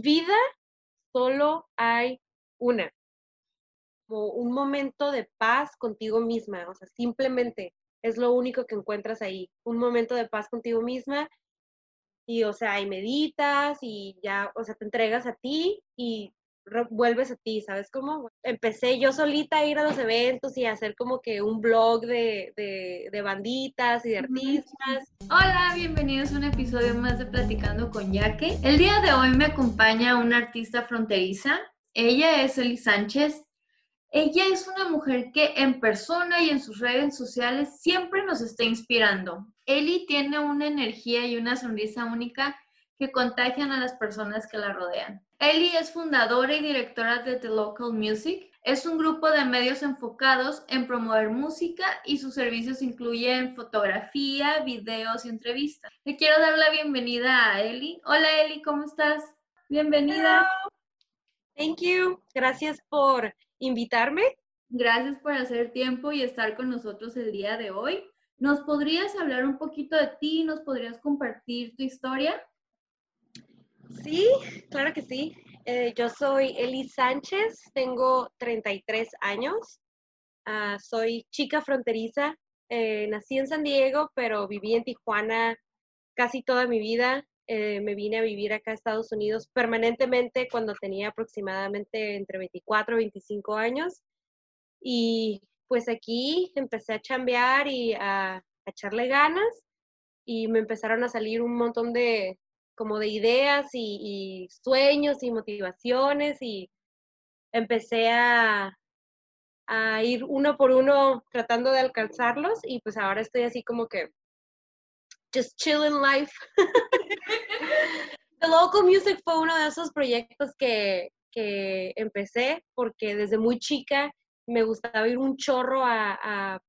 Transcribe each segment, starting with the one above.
vida solo hay una, como un momento de paz contigo misma, o sea, simplemente es lo único que encuentras ahí, un momento de paz contigo misma y, o sea, y meditas y ya, o sea, te entregas a ti y vuelves a ti, ¿sabes cómo? Empecé yo solita a ir a los eventos y a hacer como que un blog de, de, banditas y de artistas. Hola, bienvenidos a un episodio más de Platicando con Yaque. El día de hoy me acompaña una artista fronteriza. Ella es Eli Sánchez. Ella es una mujer que en persona y en sus redes sociales siempre nos está inspirando. Eli tiene una energía y una sonrisa única que contagian a las personas que la rodean. Ellie es fundadora y directora de The Local Music. Es un grupo de medios enfocados en promover música y sus servicios incluyen fotografía, videos y entrevistas. Le quiero dar la bienvenida a Ellie. Hola Ellie, ¿cómo estás? Bienvenida. Thank you. Gracias por invitarme. Gracias por hacer tiempo y estar con nosotros el día de hoy. ¿Nos podrías hablar un poquito de ti? ¿Nos podrías compartir tu historia? Sí, claro que sí. Eh, yo soy Eli Sánchez, tengo 33 años, ah, soy chica fronteriza, eh, nací en San Diego, pero viví en Tijuana casi toda mi vida. Eh, me vine a vivir acá a Estados Unidos permanentemente cuando tenía aproximadamente entre 24 y 25 años. Y pues aquí empecé a chambear y a echarle ganas y me empezaron a salir un montón de, como de ideas y, sueños y motivaciones y empecé a, a ir uno por uno tratando de alcanzarlos y pues ahora estoy así como que just chilling life. The Local Music fue uno de esos proyectos que, que empecé porque desde muy chica me gustaba ir un chorro a,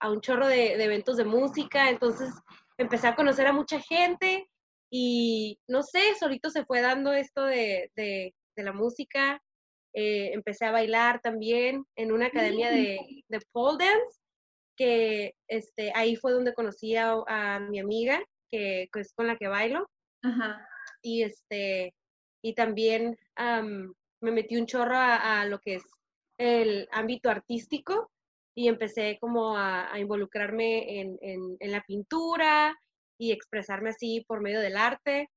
a, un chorro de, de, eventos de música, entonces empecé a conocer a mucha gente y no sé, solito se fue dando esto de, de, la música. Eh, empecé a bailar también en una academia de, de pole dance, que este, ahí fue donde conocí a, mi amiga, que, es con la que bailo. Y, este, y también me metí un chorro a, lo que es el ámbito artístico y empecé como a, involucrarme en, en, la pintura, y expresarme así por medio del arte.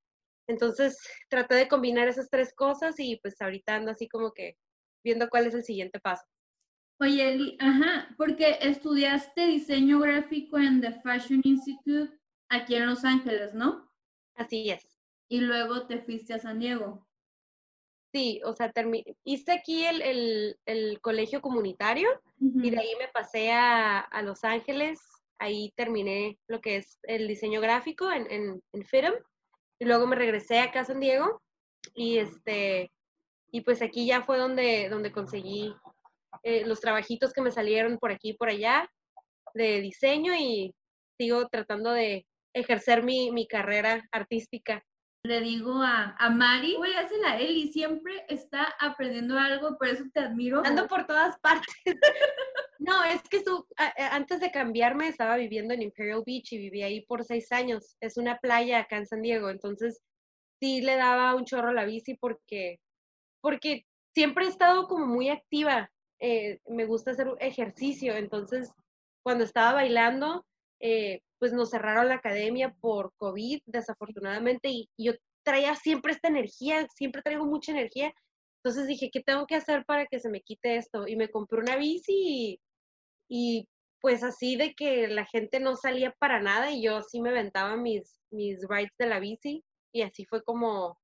Entonces traté de combinar esas tres cosas y pues ahorita ando así como que viendo cuál es el siguiente paso. Oye, Eli, ajá, porque estudiaste diseño gráfico en The Fashion Institute aquí en Los Ángeles, ¿no? Así es. Y luego te fuiste a San Diego. Sí, o sea, hice aquí el, el, colegio comunitario y de ahí me pasé a, a Los Ángeles ahí terminé lo que es el diseño gráfico en, en, en y luego me regresé acá a San Diego y este y pues aquí ya fue donde, donde conseguí eh, los trabajitos que me salieron por aquí y por allá de diseño y sigo tratando de ejercer mi, mi carrera artística le digo a, a Mari, oye, hazla a él y siempre está aprendiendo algo, por eso te admiro. Ando por todas partes. no, es que su, antes de cambiarme estaba viviendo en Imperial Beach y viví ahí por seis años. Es una playa acá en San Diego, entonces sí le daba un chorro a la bici porque, porque siempre he estado como muy activa. Eh, me gusta hacer ejercicio, entonces cuando estaba bailando, eh, pues nos cerraron la academia por COVID, desafortunadamente, y, yo traía siempre esta energía, siempre traigo mucha energía. Entonces dije, ¿qué tengo que hacer para que se me quite esto? Y me compré una bici y, pues así de que la gente no salía para nada y yo sí me aventaba mis, mis rides de la bici y así fue como,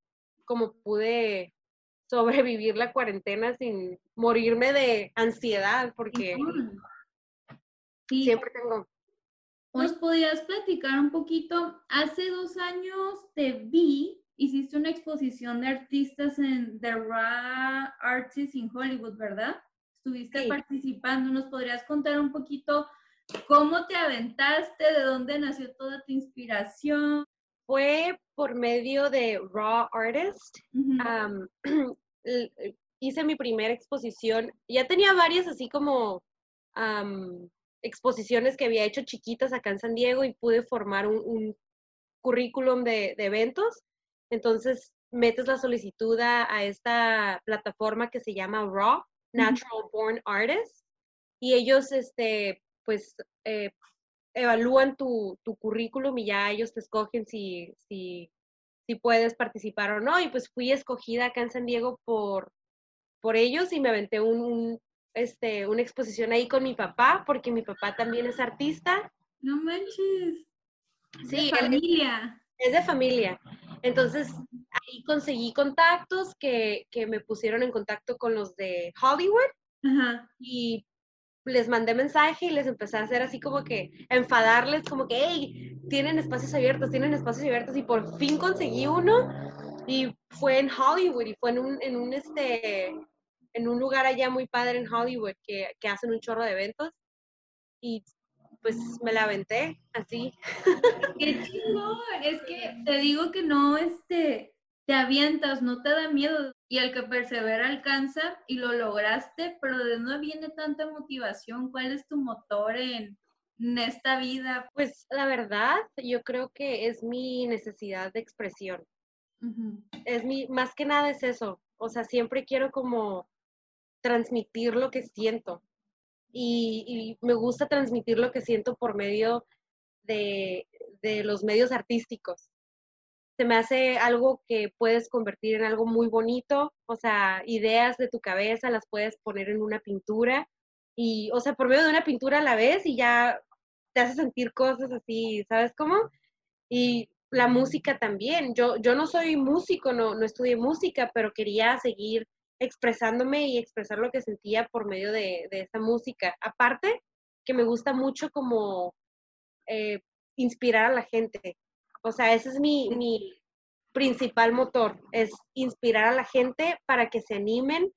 como pude sobrevivir la cuarentena sin morirme de ansiedad porque siempre tengo ¿Nos podías platicar un poquito? Hace dos años te vi, hiciste una exposición de artistas en The Raw Artists in Hollywood, ¿verdad? Estuviste participando. ¿Nos podrías contar un poquito cómo te aventaste, de dónde nació toda tu inspiración? Fue por medio de Raw Artist. hice mi primera exposición. Ya tenía varias así como exposiciones que había hecho chiquitas acá en San Diego y pude formar un, currículum de, eventos. Entonces metes la solicitud a, esta plataforma que se llama RAW, Natural Born Artist, y ellos, este, pues, eh, evalúan tu, tu, currículum y ya ellos te escogen si, si, si puedes participar o no. Y pues fui escogida acá en San Diego por, por ellos y me aventé un, este, una exposición ahí con mi papá, porque mi papá también es artista. No manches. Sí, de familia. Es, de familia. Entonces, ahí conseguí contactos que, que, me pusieron en contacto con los de Hollywood. Ajá. Y les mandé mensaje y les empecé a hacer así como que enfadarles, como que, hey, tienen espacios abiertos, tienen espacios abiertos y por fin conseguí uno y fue en Hollywood y fue en un, en un, este, en un lugar allá muy padre en Hollywood que, que hacen un chorro de eventos y pues me la aventé así. Qué chingón, es que te digo que no, este, te avientas, no te da miedo y el que persevera alcanza y lo lograste, pero de dónde viene tanta motivación, ¿cuál es tu motor en, esta vida? Pues la verdad, yo creo que es mi necesidad de expresión. Es mi, más que nada es eso. O sea, siempre quiero como transmitir lo que siento. Y, me gusta transmitir lo que siento por medio de, de los medios artísticos se me hace algo que puedes convertir en algo muy bonito, o sea, ideas de tu cabeza las puedes poner en una pintura y, o sea, por medio de una pintura a la vez y ya te hace sentir cosas así, ¿sabes cómo? Y la música también. Yo, yo no soy músico, no, no estudié música, pero quería seguir expresándome y expresar lo que sentía por medio de, de esta música. Aparte, que me gusta mucho como eh, inspirar a la gente. O sea, ese es mi, mi principal motor, es inspirar a la gente para que se animen,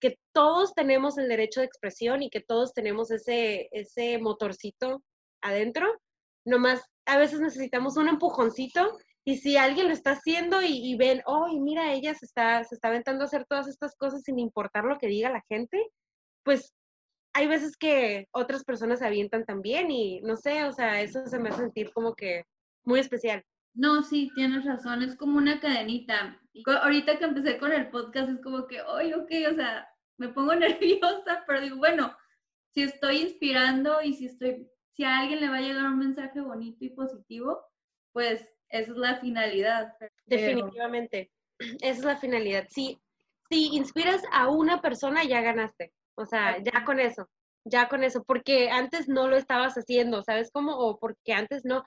que todos tenemos el derecho de expresión y que todos tenemos ese, ese motorcito adentro. Nomás a veces necesitamos un empujoncito y si alguien lo está haciendo y, ven, oh, mira, ella se está, se está aventando a hacer todas estas cosas sin importar lo que diga la gente, pues hay veces que otras personas se avientan también y no sé, o sea, eso se me hace sentir como que muy especial. No, sí, tienes razón, es como una cadenita. Ahorita que empecé con el podcast es como que, oye, ok, o sea, me pongo nerviosa, pero digo, bueno, si estoy inspirando y si estoy, si a alguien le va a llegar un mensaje bonito y positivo, pues esa es la finalidad. Definitivamente, esa es la finalidad. Si, si inspiras a una persona, ya ganaste. O sea, ya con eso, ya con eso, porque antes no lo estabas haciendo, ¿sabes cómo? O porque antes no,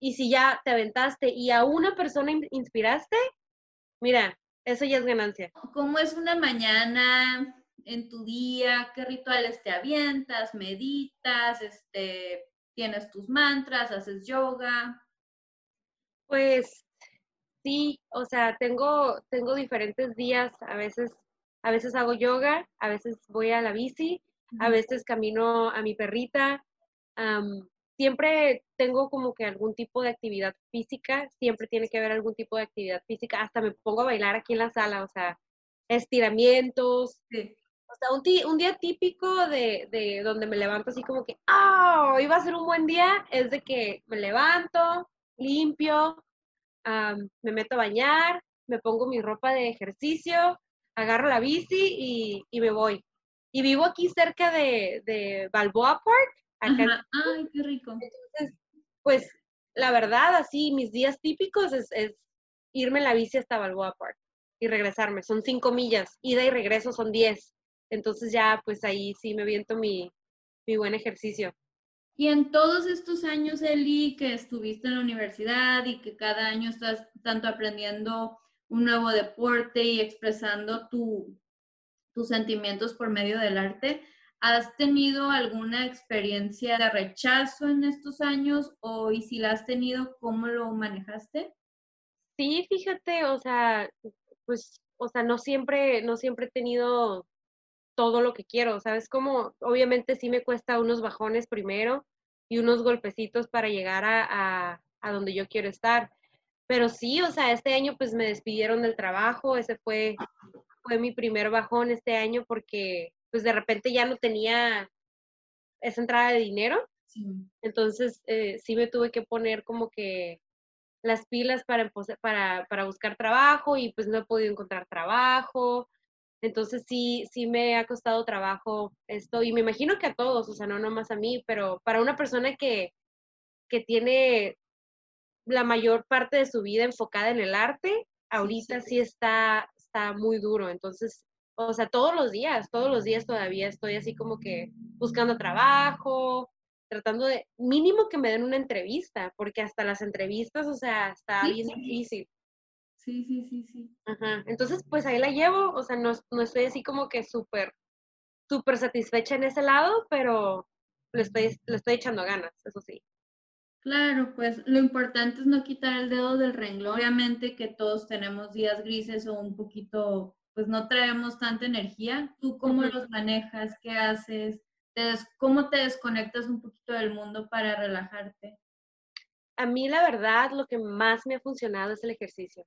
y si ya te aventaste y a una persona inspiraste, mira, eso ya es ganancia. ¿Cómo es una mañana en tu día? ¿Qué rituales te avientas? ¿Meditas? Este, ¿Tienes tus mantras? ¿Haces yoga? Pues sí, o sea, tengo, tengo diferentes días. A veces, a veces hago yoga, a veces voy a la bici, a veces camino a mi perrita siempre tengo como que algún tipo de actividad física, siempre tiene que haber algún tipo de actividad física, hasta me pongo a bailar aquí en la sala, o sea, estiramientos. O sea, un, un día típico de, de, donde me levanto así como que, ¡ah! Oh, iba a ser un buen día, es de que me levanto, limpio, me meto a bañar, me pongo mi ropa de ejercicio, agarro la bici y, y me voy. Y vivo aquí cerca de, de Balboa Park, Ay, qué rico. Entonces, pues la verdad, así, mis días típicos es, irme en la bici hasta Balboa Park y regresarme. Son cinco millas, ida y regreso son diez. Entonces ya, pues ahí sí me viento mi, mi buen ejercicio. Y en todos estos años, Eli, que estuviste en la universidad y que cada año estás tanto aprendiendo un nuevo deporte y expresando tu, tus sentimientos por medio del arte, ¿Has tenido alguna experiencia de rechazo en estos años o y si la has tenido, cómo lo manejaste? Sí, fíjate, o sea, pues, o sea, no siempre, no siempre he tenido todo lo que quiero, ¿sabes? Como, obviamente sí me cuesta unos bajones primero y unos golpecitos para llegar a, a, a donde yo quiero estar. Pero sí, o sea, este año pues me despidieron del trabajo, ese fue, fue mi primer bajón este año porque pues de repente ya no tenía esa entrada de dinero. Entonces, eh, sí me tuve que poner como que las pilas para, para, para buscar trabajo y pues no he podido encontrar trabajo. Entonces sí, sí me ha costado trabajo esto y me imagino que a todos, o sea, no nomás a mí, pero para una persona que, que tiene la mayor parte de su vida enfocada en el arte, ahorita sí, está, está muy duro. Entonces, o sea, todos los días, todos los días todavía estoy así como que buscando trabajo, tratando de, mínimo que me den una entrevista, porque hasta las entrevistas, o sea, está bien difícil. Sí, sí, sí, sí. Ajá. Entonces, pues ahí la llevo, o sea, no, no estoy así como que súper, súper satisfecha en ese lado, pero le estoy, le estoy echando ganas, eso sí. Claro, pues lo importante es no quitar el dedo del renglón. Obviamente que todos tenemos días grises o un poquito, pues no traemos tanta energía. ¿Tú cómo los manejas? ¿Qué haces? ¿Cómo te desconectas un poquito del mundo para relajarte? A mí la verdad lo que más me ha funcionado es el ejercicio.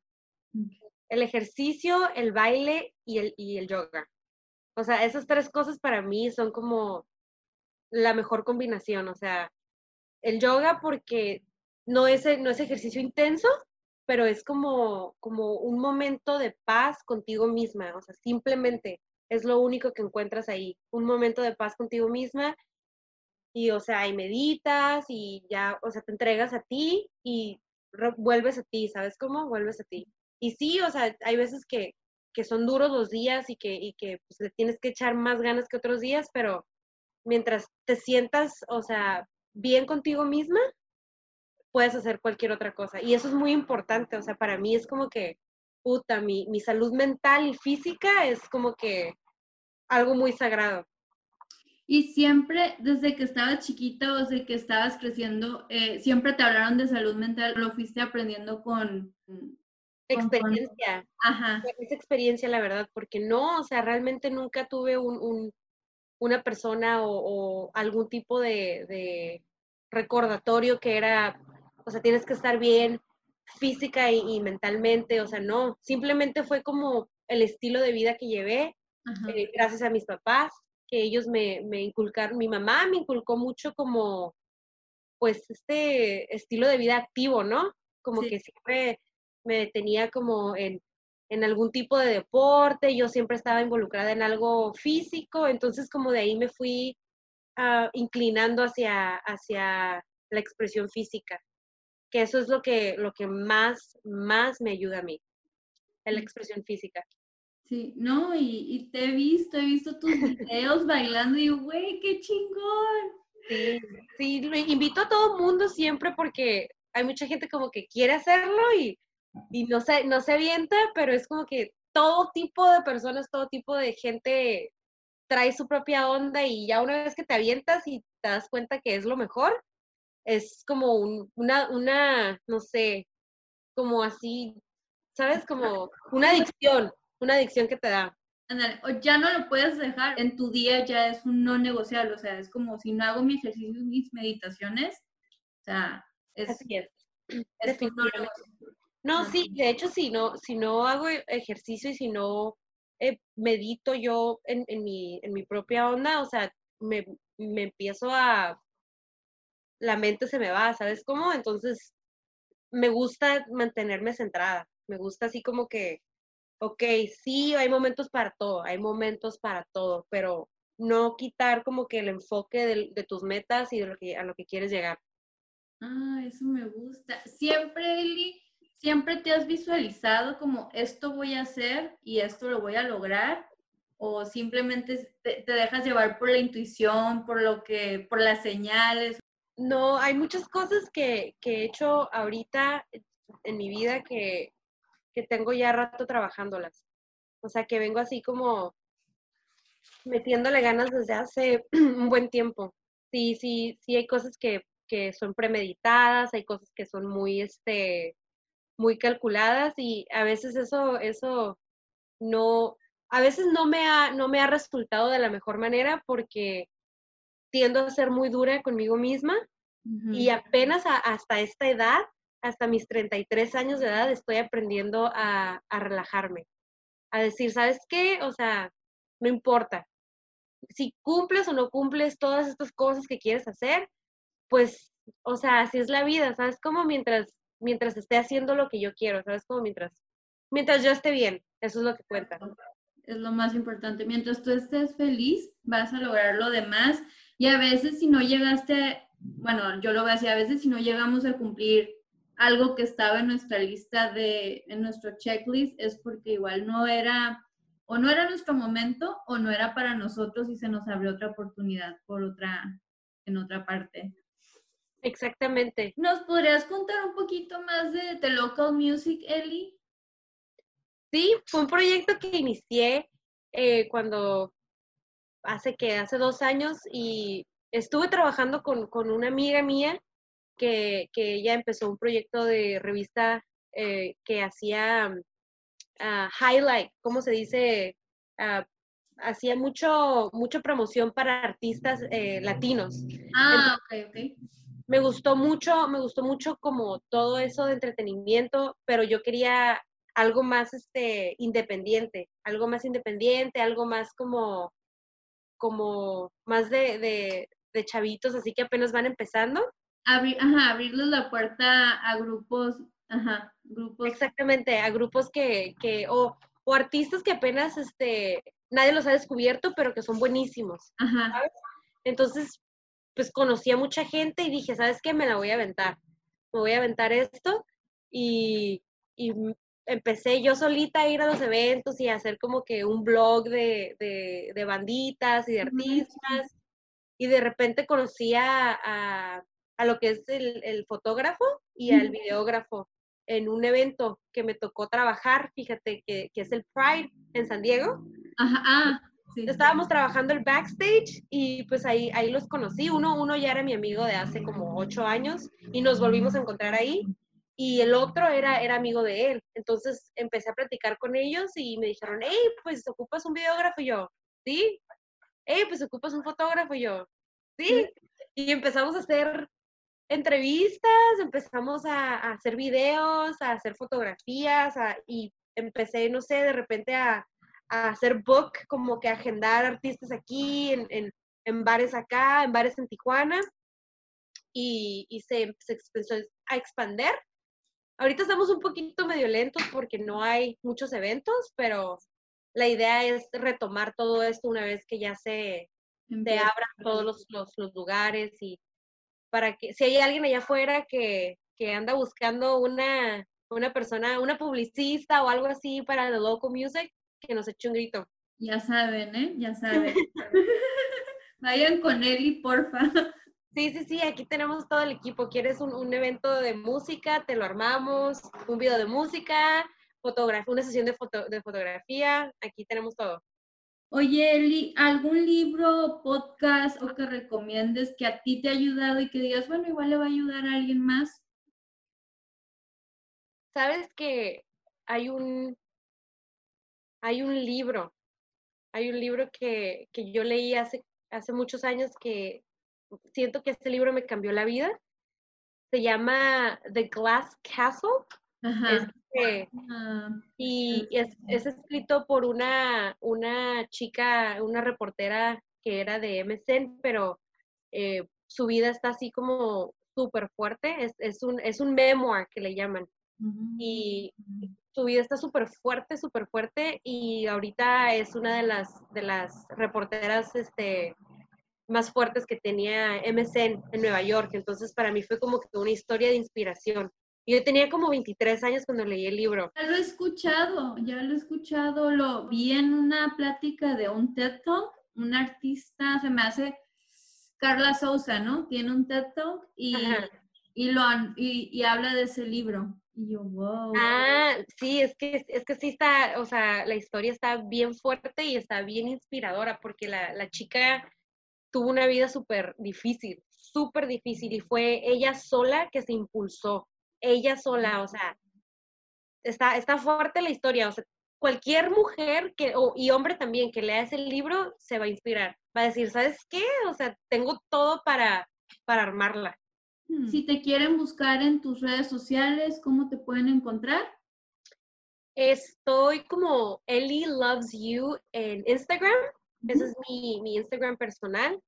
El ejercicio, el baile y el, y el yoga. O sea, esas tres cosas para mí son como la mejor combinación. O sea, el yoga porque no es, no es ejercicio intenso, pero es como, como un momento de paz contigo misma, o sea, simplemente es lo único que encuentras ahí, un momento de paz contigo misma y, o sea, y meditas y ya, o sea, te entregas a ti y vuelves a ti, ¿sabes cómo? Vuelves a ti. Y sí, o sea, hay veces que, que son duros los días y que, y que pues, le tienes que echar más ganas que otros días, pero mientras te sientas, o sea, bien contigo misma, puedes hacer cualquier otra cosa. Y eso es muy importante, o sea, para mí es como que, puta, mi, mi salud mental y física es como que algo muy sagrado. Y siempre, desde que estabas chiquita o desde que estabas creciendo, eh, siempre te hablaron de salud mental, lo fuiste aprendiendo con... experiencia. Ajá. Esa experiencia, la verdad, porque no, o sea, realmente nunca tuve un, una persona o, algún tipo de, recordatorio que era, o sea, tienes que estar bien física y, mentalmente, o sea, no, simplemente fue como el estilo de vida que llevé, eh, gracias a mis papás, que ellos me, me, inculcaron, mi mamá me inculcó mucho como, pues, este estilo de vida activo, ¿no? Como que siempre me tenía como en, en algún tipo de deporte, yo siempre estaba involucrada en algo físico, entonces como de ahí me fui uh, inclinando hacia, hacia la expresión física, que eso es lo que, lo que más, más me ayuda a mí, la expresión física. Sí, no, y, y te he visto, he visto tus videos bailando y güey, qué chingón. Sí, sí, invito a todo mundo siempre porque hay mucha gente como que quiere hacerlo y y no se, no se avienta, pero es como que todo tipo de personas, todo tipo de gente trae su propia onda y ya una vez que te avientas y te das cuenta que es lo mejor, es como una, una, no sé, como así, ¿sabes? Como una adicción, una adicción que te da. o ya no lo puedes dejar, en tu día ya es un no negociable, o sea, es como si no hago mi ejercicio, mis meditaciones, o sea, es, Así es. es no no, sí, de hecho, si no, si no hago e, ejercicio y si no eh, medito yo en, mi, en mi propia onda, o sea, me, me empiezo a, la mente se me va, ¿sabes cómo? Entonces, me gusta mantenerme centrada, me gusta así como que, ok, sí, hay momentos para todo, hay momentos para todo, pero no quitar como que el enfoque de, de tus metas y de lo que, a lo que quieres llegar. Ah, eso me gusta. Siempre, Eli, ¿Siempre te has visualizado como esto voy a hacer y esto lo voy a lograr? ¿O simplemente te, dejas llevar por la intuición, por lo que, por las señales? No, hay muchas cosas que, he hecho ahorita en mi vida que, que tengo ya rato trabajándolas. O sea, que vengo así como metiéndole ganas desde hace un buen tiempo. Sí, sí, sí hay cosas que, que son premeditadas, hay cosas que son muy, este, muy calculadas y a veces eso, eso no, a veces no me ha, no me ha resultado de la mejor manera porque tiendo a ser muy dura conmigo misma y apenas hasta esta edad, hasta mis 33 años de edad, estoy aprendiendo a, a relajarme, a decir, ¿sabes qué? O sea, no importa. Si cumples o no cumples todas estas cosas que quieres hacer, pues, o sea, así es la vida, ¿sabes? Como mientras mientras esté haciendo lo que yo quiero, ¿sabes? Como mientras, mientras yo esté bien, eso es lo que cuenta. Es lo más importante. Mientras tú estés feliz, vas a lograr lo demás. Y a veces si no llegaste, bueno, yo lo veo así, a veces si no llegamos a cumplir algo que estaba en nuestra lista de, en nuestro checklist, es porque igual no era, o no era nuestro momento, o no era para nosotros y se nos abrió otra oportunidad por otra, en otra parte. Exactamente. ¿Nos podrías contar un poquito más de The Local Music, Eli? Sí, fue un proyecto que inicié eh, cuando hace que hace dos años y estuve trabajando con, con una amiga mía que, que, ella empezó un proyecto de revista eh, que hacía uh, highlight, ¿cómo se dice? Uh, hacía mucho, mucho promoción para artistas eh, latinos. Ah, ok, ok me gustó mucho, me gustó mucho como todo eso de entretenimiento, pero yo quería algo más este independiente, algo más independiente, algo más como como más de, de, de chavitos, así que apenas van empezando. Abrir, ajá, abrirles la puerta a grupos, ajá, grupos. Exactamente, a grupos que, que o, o artistas que apenas este nadie los ha descubierto, pero que son buenísimos. Ajá. ¿sabes? Entonces, pues conocí a mucha gente y dije, ¿sabes qué? Me la voy a aventar. Me voy a aventar esto y, y empecé yo solita a ir a los eventos y a hacer como que un blog de, de, de banditas y de artistas. Y de repente conocí a, a, a lo que es el, el fotógrafo y al videógrafo en un evento que me tocó trabajar, fíjate, que, que es el Pride en San Diego. Ajá, ah, Sí. Estábamos trabajando el backstage y pues ahí, ahí los conocí. Uno, uno ya era mi amigo de hace como ocho años y nos volvimos a encontrar ahí. Y el otro era, era amigo de él. Entonces empecé a platicar con ellos y me dijeron, hey, pues ocupas un videógrafo y yo, sí. Hey, pues ocupas un fotógrafo y yo, sí. Y empezamos a hacer entrevistas, empezamos a, a hacer videos, a hacer fotografías a, y empecé, no sé, de repente a, a hacer book, como que agendar artistas aquí, en, en, en bares acá, en bares en Tijuana, y, y se, se, empezó a expander. Ahorita estamos un poquito medio lentos porque no hay muchos eventos, pero la idea es retomar todo esto una vez que ya se, se abran todos los, los, los, lugares y para que si hay alguien allá afuera que, que anda buscando una, una persona, una publicista o algo así para The Local Music, que nos eche un grito. Ya saben, ¿eh? Ya saben. Vayan con Eli, porfa. Sí, sí, sí, aquí tenemos todo el equipo. ¿Quieres un, un, evento de música? Te lo armamos. Un video de música, fotografía, una sesión de, foto, de fotografía. Aquí tenemos todo. Oye, Eli, ¿algún libro, podcast o que recomiendes que a ti te ha ayudado y que digas, bueno, igual le va a ayudar a alguien más? Sabes que hay un, hay un libro, hay un libro que, que, yo leí hace, hace muchos años que siento que este libro me cambió la vida. Se llama The Glass Castle. Este, y es, es, escrito por una, una chica, una reportera que era de MSN, pero eh, su vida está así como súper fuerte. Es, es, un, es un memoir que le llaman. Uh -huh. Y su vida está súper fuerte, súper fuerte y ahorita es una de las, de las reporteras este, más fuertes que tenía MSN en Nueva York. Entonces para mí fue como que una historia de inspiración. Yo tenía como 23 años cuando leí el libro. Ya lo he escuchado, ya lo he escuchado, lo vi en una plática de un TED Talk, un artista, se me hace Carla Souza, ¿no? Tiene un TED Talk y, y, lo, y, y habla de ese libro. Ah, sí, es que, es que sí está, o sea, la historia está bien fuerte y está bien inspiradora porque la, la chica tuvo una vida súper difícil, súper difícil y fue ella sola que se impulsó, ella sola, o sea, está, está fuerte la historia, o sea, cualquier mujer que, o, y hombre también que lea ese libro se va a inspirar, va a decir, ¿sabes qué? O sea, tengo todo para, para armarla. Si te quieren buscar en tus redes sociales, ¿cómo te pueden encontrar? Estoy como Ellie Loves You en Instagram. Uh -huh. Ese es mi, mi, Instagram personal.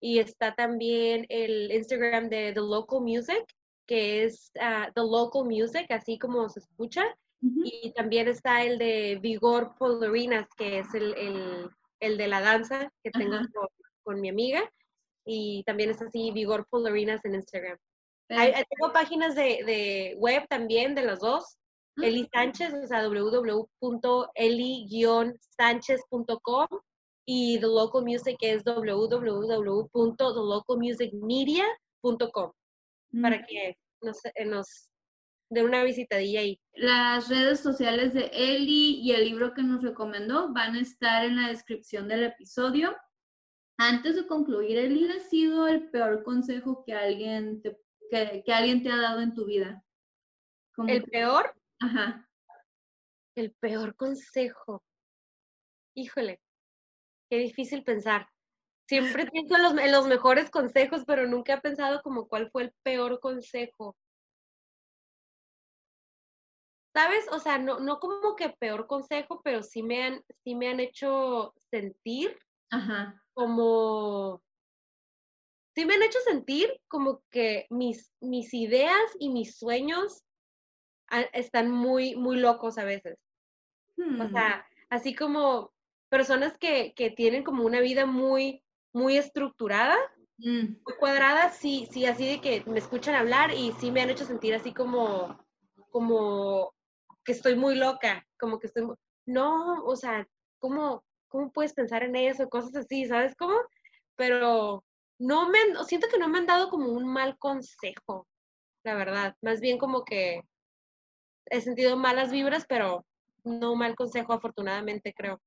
Y está también el Instagram de The Local Music. que es ah, The Local Music, así como se escucha. Y también está el de Vigor Polarinas, que es el, el, de la danza que tengo con, mi amiga. Y también es así, Vigor Polarinas en Instagram. Tengo páginas de, de, web también de los dos. Ah. Eli Sánchez, o sea, www.eli-sánchez.com y The Local Music es www.thelocalmusicmedia.com para mm. que nos, eh, nos den una visitadilla ahí. Las redes sociales de Eli y el libro que nos recomendó van a estar en la descripción del episodio. Antes de concluir, Eli, ha sido el peor consejo que alguien te, que, alguien te ha dado en tu vida? ¿El peor? Ajá. El peor consejo. Híjole, qué difícil pensar. Siempre pienso en los, en los, mejores consejos, pero nunca he pensado como cuál fue el peor consejo. ¿Sabes? O sea, no, no como que peor consejo, pero sí me han, sí me han hecho sentir como... Sí me han hecho sentir como que mis, mis ideas y mis sueños están muy, muy locos a veces. O hmm. sea, así como personas que, que tienen como una vida muy, muy estructurada, mm. muy cuadrada, sí, sí, así de que me escuchan hablar y sí me han hecho sentir así como, como que estoy muy loca, como que estoy, no, o sea, ¿cómo, cómo puedes pensar en eso? Cosas así, ¿sabes cómo? Pero no me, siento que no me han dado como un mal consejo, la verdad, más bien como que he sentido malas vibras, pero no mal consejo, afortunadamente, creo.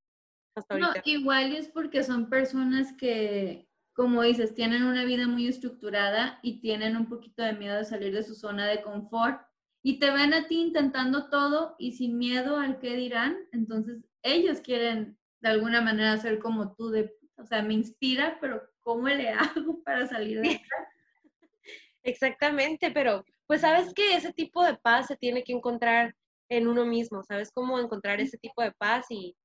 No, igual es porque son personas que, como dices, tienen una vida muy estructurada y tienen un poquito de miedo de salir de su zona de confort y te ven a ti intentando todo y sin miedo al que dirán, entonces ellos quieren de alguna manera ser como tú, de, o sea, me inspira, pero ¿cómo le hago para salir de acá? Exactamente, pero pues sabes que ese tipo de paz se tiene que encontrar en uno mismo, ¿sabes cómo encontrar ese tipo de paz? Y,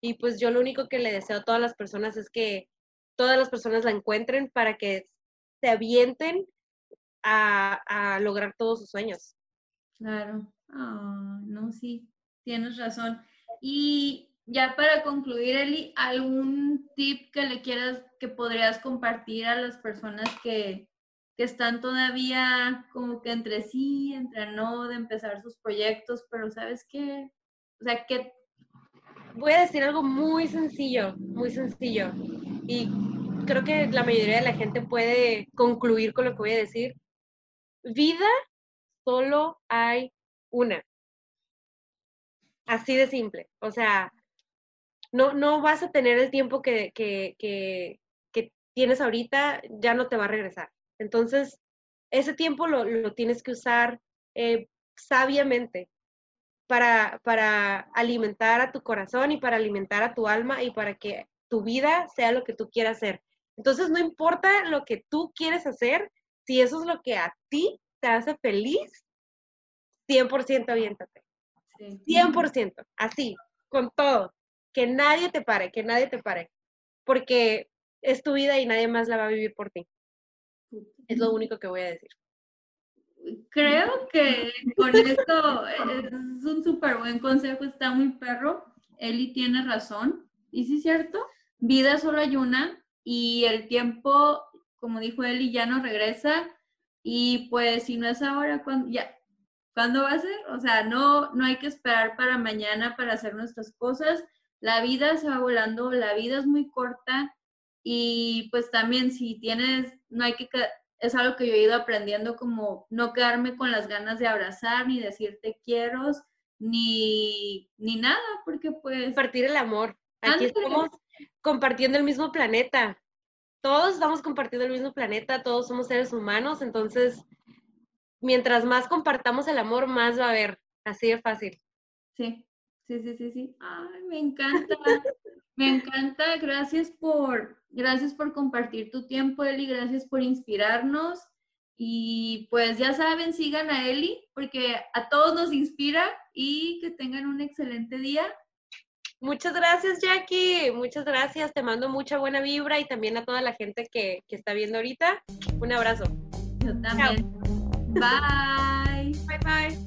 y pues yo lo único que le deseo a todas las personas es que todas las personas la encuentren para que se avienten a, lograr todos sus sueños. Claro, no, sí, tienes razón. Y ya para concluir, Eli, ¿algún tip que le quieras, que podrías compartir a las personas que, que están todavía como que entre sí, entre no, de empezar sus proyectos, pero sabes qué, o sea, ¿qué, voy a decir algo muy sencillo, muy sencillo. Y creo que la mayoría de la gente puede concluir con lo que voy a decir. Vida solo hay una. Así de simple. O sea, no, no vas a tener el tiempo que, que, que, tienes ahorita, ya no te va a regresar. Entonces, ese tiempo lo, lo tienes que usar eh, sabiamente para, para alimentar a tu corazón y para alimentar a tu alma y para que tu vida sea lo que tú quieras hacer. Entonces, no importa lo que tú quieres hacer, si eso es lo que a ti te hace feliz, 100% aviéntate. 100%, así, con todo. Que nadie te pare, que nadie te pare. Porque es tu vida y nadie más la va a vivir por ti. Es lo único que voy a decir creo que con esto es un súper buen consejo, está muy perro. Eli tiene razón. Y sí es cierto, vida solo hay una y el tiempo, como dijo Eli, ya no regresa. Y pues si no es ahora, ¿cuándo, ya, ¿cuándo va a ser? O sea, no, no hay que esperar para mañana para hacer nuestras cosas. La vida se va volando, la vida es muy corta y pues también si tienes, no hay que es algo que yo he ido aprendiendo como no quedarme con las ganas de abrazar, ni decirte quiero, ni, ni nada, porque pues... Compartir el amor. Aquí estamos compartiendo el mismo planeta. Todos estamos compartiendo el mismo planeta, todos somos seres humanos, entonces, mientras más compartamos el amor, más va a haber. Así de fácil. Sí, sí, sí, sí, sí. Ay, me encanta. me encanta. Gracias por, Gracias por compartir tu tiempo, Eli. Gracias por inspirarnos. Y pues ya saben, sigan a Eli porque a todos nos inspira y que tengan un excelente día. Muchas gracias, Jackie. Muchas gracias. Te mando mucha buena vibra y también a toda la gente que, está viendo ahorita. Un abrazo. Yo también. Bye. Bye bye.